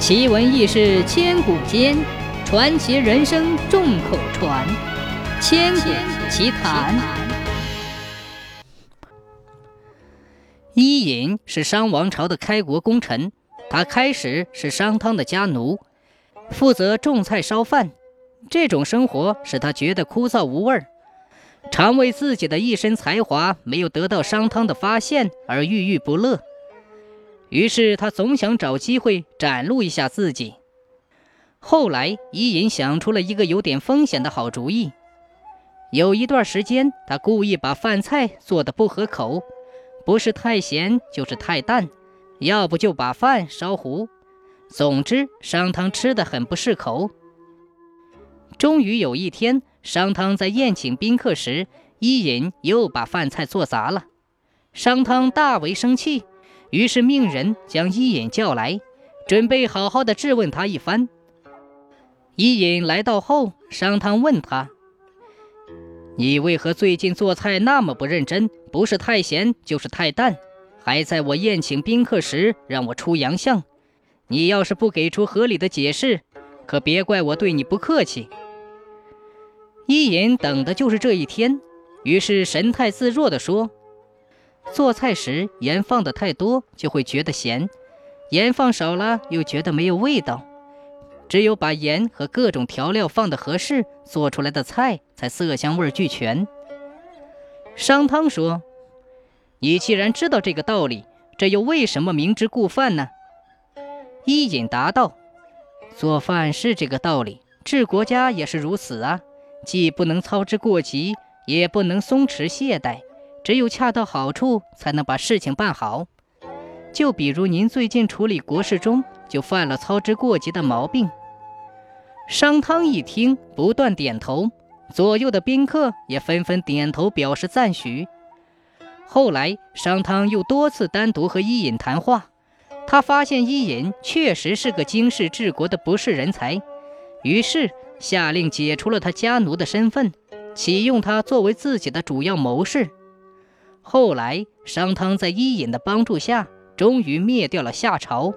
奇闻异事千古间，传奇人生众口传。千古奇谈。伊尹是商王朝的开国功臣，他开始是商汤的家奴，负责种菜烧饭。这种生活使他觉得枯燥无味儿，常为自己的一身才华没有得到商汤的发现而郁郁不乐。于是他总想找机会展露一下自己。后来，伊尹想出了一个有点风险的好主意。有一段时间，他故意把饭菜做得不合口，不是太咸就是太淡，要不就把饭烧糊。总之，商汤吃得很不适口。终于有一天，商汤在宴请宾客时，伊尹又把饭菜做砸了。商汤大为生气。于是命人将伊尹叫来，准备好好的质问他一番。伊尹来到后，商汤问他：“你为何最近做菜那么不认真？不是太咸，就是太淡，还在我宴请宾客时让我出洋相。你要是不给出合理的解释，可别怪我对你不客气。”伊尹等的就是这一天，于是神态自若地说。做菜时盐放的太多就会觉得咸，盐放少了又觉得没有味道。只有把盐和各种调料放的合适，做出来的菜才色香味俱全。商汤说：“你既然知道这个道理，这又为什么明知故犯呢？”伊尹答道：“做饭是这个道理，治国家也是如此啊，既不能操之过急，也不能松弛懈怠。”只有恰到好处，才能把事情办好。就比如您最近处理国事中，就犯了操之过急的毛病。商汤一听，不断点头，左右的宾客也纷纷点头表示赞许。后来，商汤又多次单独和伊尹谈话，他发现伊尹确实是个经世治国的不世人才，于是下令解除了他家奴的身份，启用他作为自己的主要谋士。后来，商汤在伊尹的帮助下，终于灭掉了夏朝。